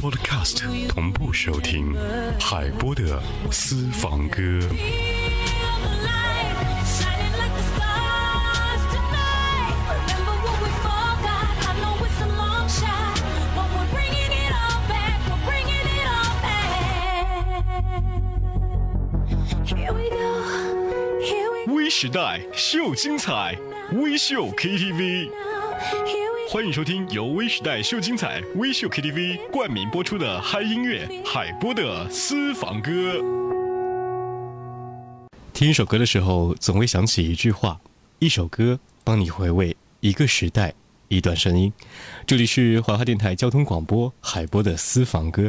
Podcast 同步收听海波的私房歌。微时代秀精彩，微秀 KTV。欢迎收听由微时代秀精彩微秀 KTV 冠名播出的《嗨音乐海波的私房歌》。听一首歌的时候，总会想起一句话：一首歌帮你回味一个时代，一段声音。这里是怀化电台交通广播《海波的私房歌》。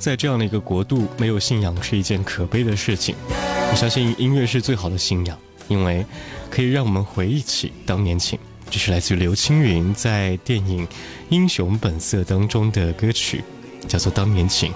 在这样的一个国度，没有信仰是一件可悲的事情。我相信音乐是最好的信仰，因为可以让我们回忆起当年情。这是来自刘青云在电影《英雄本色》当中的歌曲，叫做《当年情》。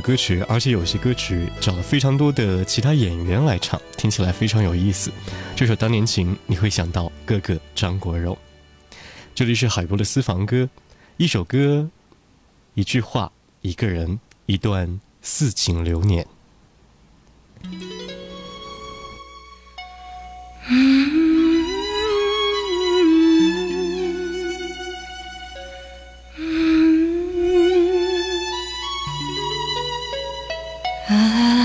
歌曲，而且有些歌曲找了非常多的其他演员来唱，听起来非常有意思。这首《当年情》，你会想到哥哥张国荣。这里是海波的私房歌，一首歌，一句话，一个人，一段似锦流年。Ah.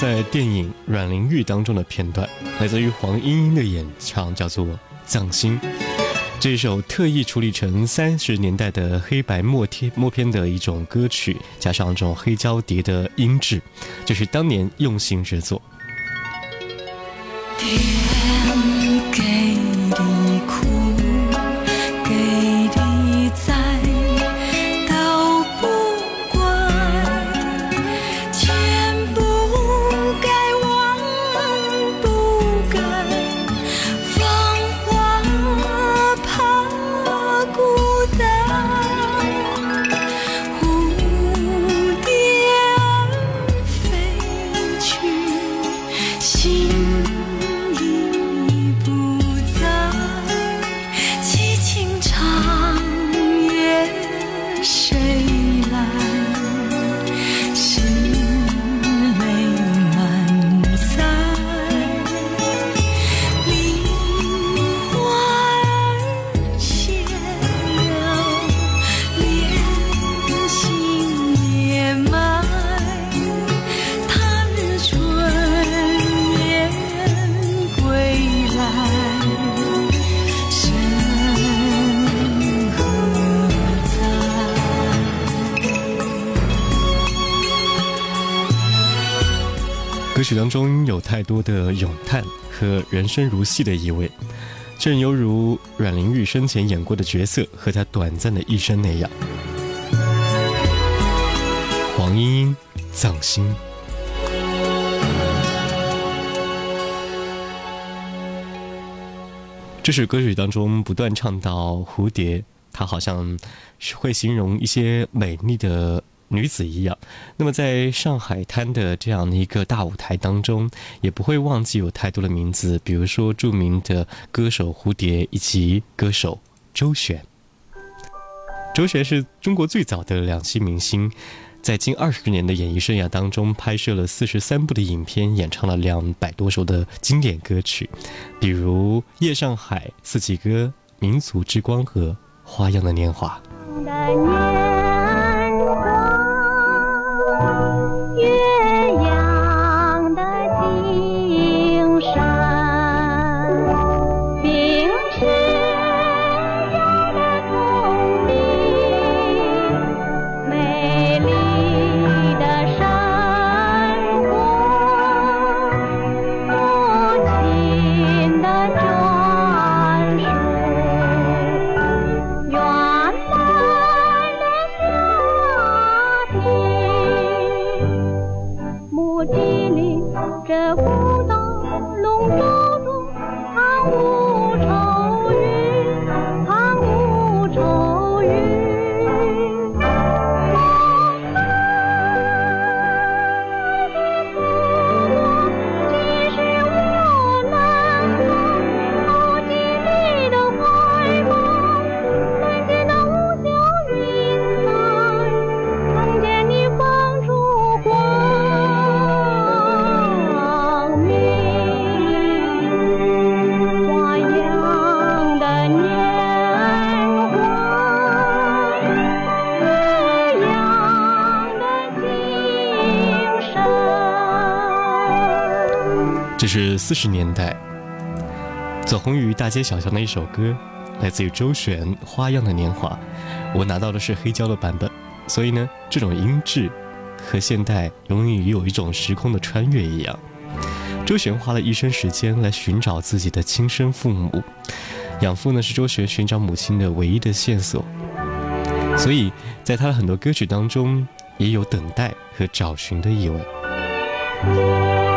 在电影《阮玲玉》当中的片段，来自于黄莺莺的演唱，叫做《匠心》。这首特意处理成三十年代的黑白默片、默片的一种歌曲，加上这种黑胶碟的音质，就是当年用心之作。曲当中有太多的咏叹和人生如戏的意味，正犹如阮玲玉生前演过的角色和她短暂的一生那样。黄莺莺葬心，这首歌曲当中不断唱到蝴蝶，它好像是会形容一些美丽的。女子一样，那么在上海滩的这样的一个大舞台当中，也不会忘记有太多的名字，比如说著名的歌手蝴蝶以及歌手周璇。周璇是中国最早的两栖明星，在近二十年的演艺生涯当中，拍摄了四十三部的影片，演唱了两百多首的经典歌曲，比如《夜上海》《四季歌》《民族之光》和《花样的年华》。四十年代，走红于大街小巷的一首歌，来自于周璇《花样的年华》。我拿到的是黑胶的版本，所以呢，这种音质和现代永远有一种时空的穿越一样。周璇花了一生时间来寻找自己的亲生父母，养父呢是周璇寻找母亲的唯一的线索，所以在他的很多歌曲当中也有等待和找寻的意味。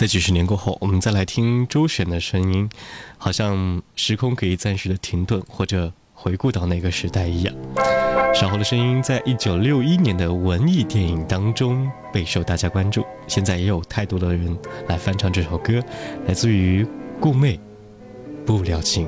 在几十年过后，我们再来听周璇的声音，好像时空可以暂时的停顿，或者回顾到那个时代一样。小后的声音在一九六一年的文艺电影当中备受大家关注，现在也有太多的人来翻唱这首歌，来自于顾媚，《不了情》。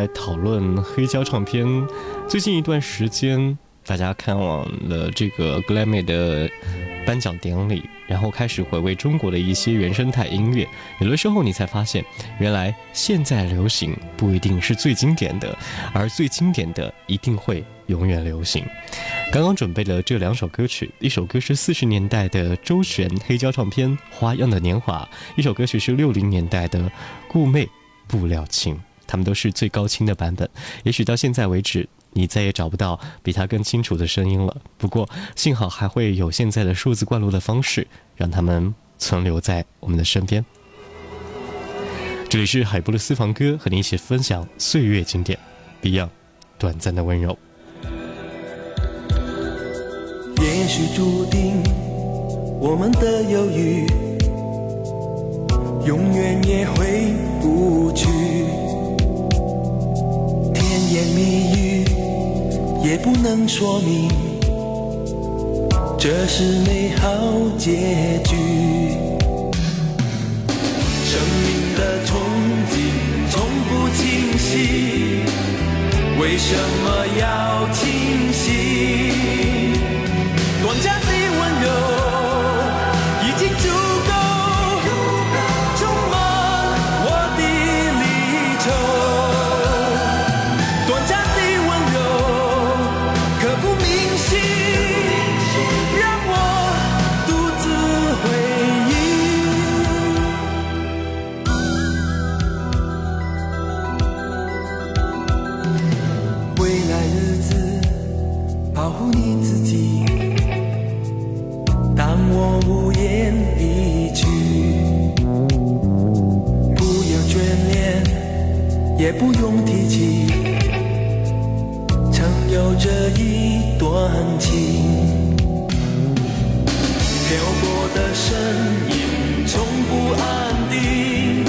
来讨论黑胶唱片。最近一段时间，大家看完了这个格莱美的颁奖典礼，然后开始回味中国的一些原生态音乐。有的时候，你才发现，原来现在流行不一定是最经典的，而最经典的一定会永远流行。刚刚准备了这两首歌曲，一首歌是四十年代的周璇黑胶唱片《花样的年华》，一首歌曲是六零年代的顾媚《不了情》。他们都是最高清的版本，也许到现在为止，你再也找不到比它更清楚的声音了。不过幸好还会有现在的数字灌录的方式，让他们存留在我们的身边。这里是海波的私房歌，和你一起分享岁月经典，Beyond《短暂的温柔》。也许注定我们的犹豫，永远也回不去。甜言蜜语也不能说明这是美好结局。生命的憧憬从不清晰，为什么要？不用提起，曾有这一段情。漂泊的身影从不安定，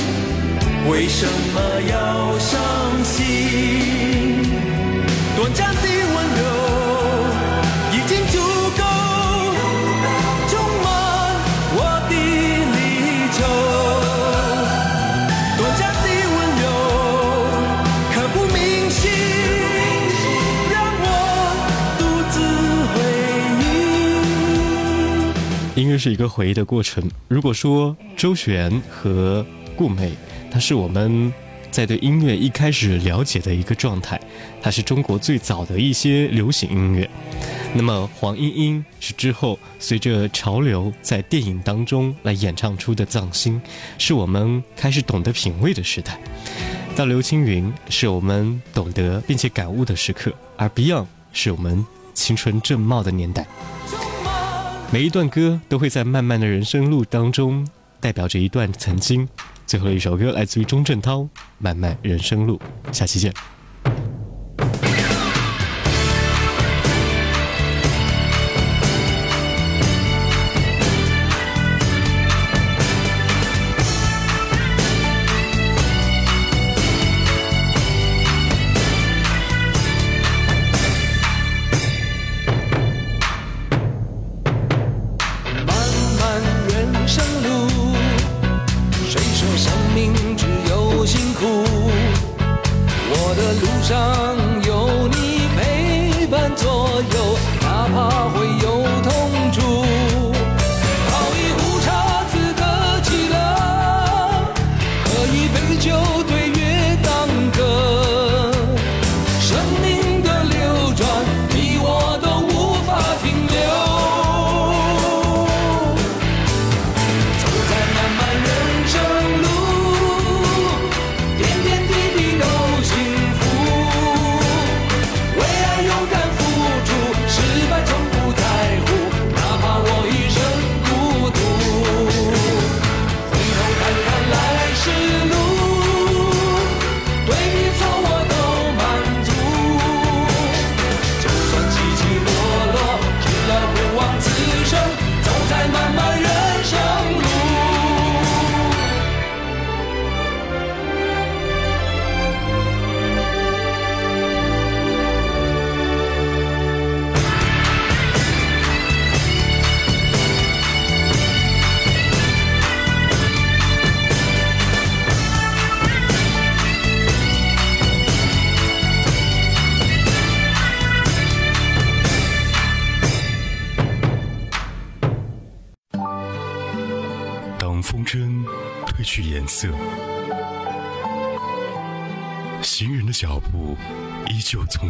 为什么要伤心？短暂的。这是一个回忆的过程。如果说周璇和顾美，它是我们在对音乐一开始了解的一个状态，它是中国最早的一些流行音乐；那么黄莺莺是之后随着潮流在电影当中来演唱出的《葬心》，是我们开始懂得品味的时代；到刘青云是我们懂得并且感悟的时刻，而 Beyond 是我们青春正茂的年代。每一段歌都会在漫漫的人生路当中代表着一段曾经，最后一首歌来自于钟镇涛《漫漫人生路》，下期见。半左右，哪怕会有。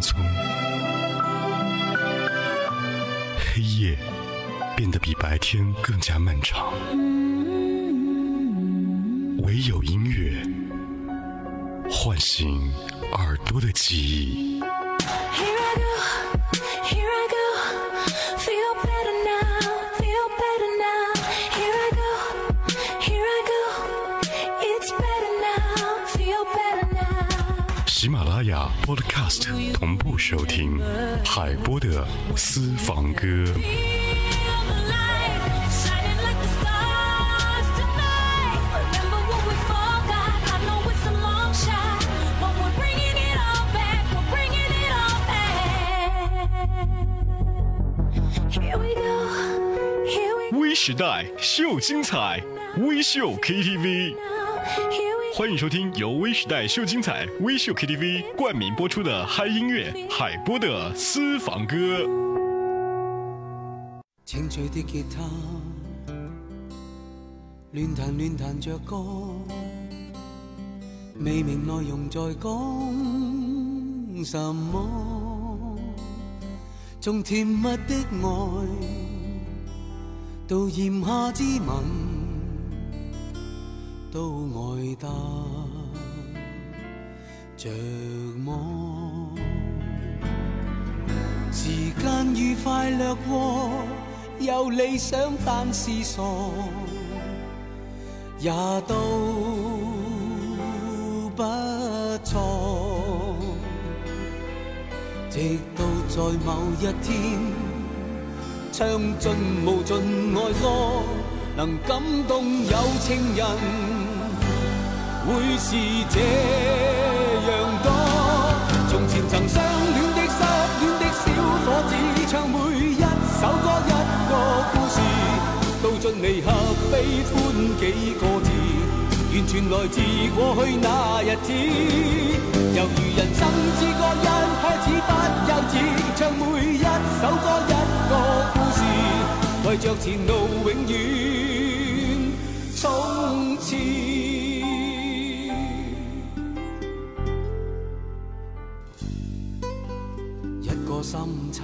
匆匆，黑夜变得比白天更加漫长，唯有音乐唤醒耳朵的记忆。Podcast 同步收听海波的私房歌。时代秀精彩，微秀 KTV。欢迎收听由微时代秀精彩微秀 KTV 冠名播出的《嗨音乐》海波的私房歌。清脆的吉他，乱弹乱弹着歌，未明内容在讲什么？从甜蜜的爱到炎夏之吻。都爱得着望，时间愉快掠过，有理想但是傻，也都不错。直到在某一天，唱尽无尽爱歌，能感动有情人。会是这样多？从前曾相恋的、失恋的小伙子，唱每一首歌一个故事，道尽离合悲欢几个字，完全来自过去那日子。犹如人生之歌，一开始不幼稚，唱每一首歌一个故事，为着前路永远冲刺。深秋，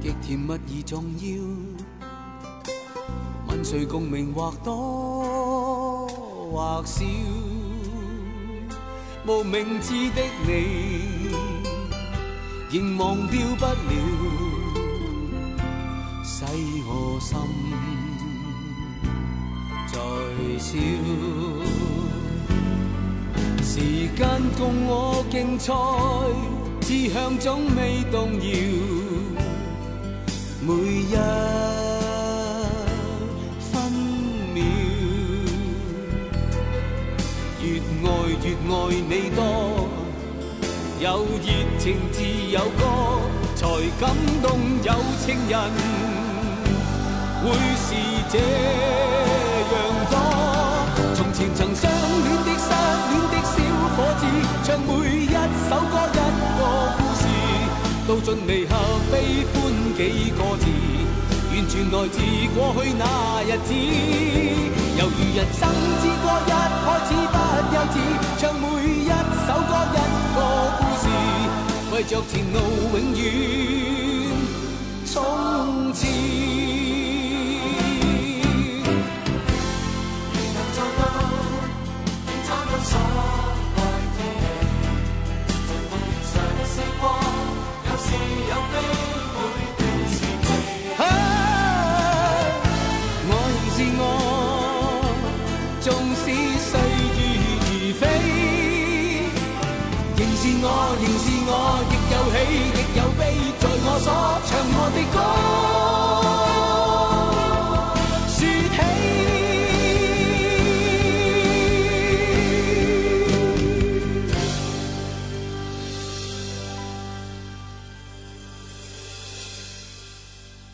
极甜蜜而重要。问谁共鸣或多或少，无名字的你仍忘掉不了，使我心在笑。时间共我竞赛。志向总未动摇，每一分秒，越爱越爱你多，有热情自有歌，才感动有情人，会是这样多。从前曾相恋的、失恋的小伙子，唱每一首歌。道尽离合悲欢几个字，完全来自过去那日子。犹如人生之歌，一开始不休止，唱每一首歌一个故事，为着前路永远。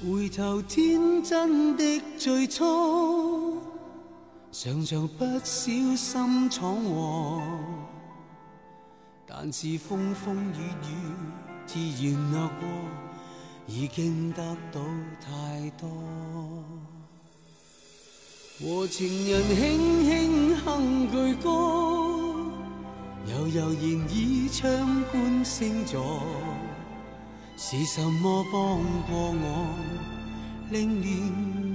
回頭天真的最初，常常不小心闯祸，但是風風雨雨自然掠過，已經得到太多。和情人輕輕哼句歌，悠悠然倚窗觀星座。是什么帮过我，令你？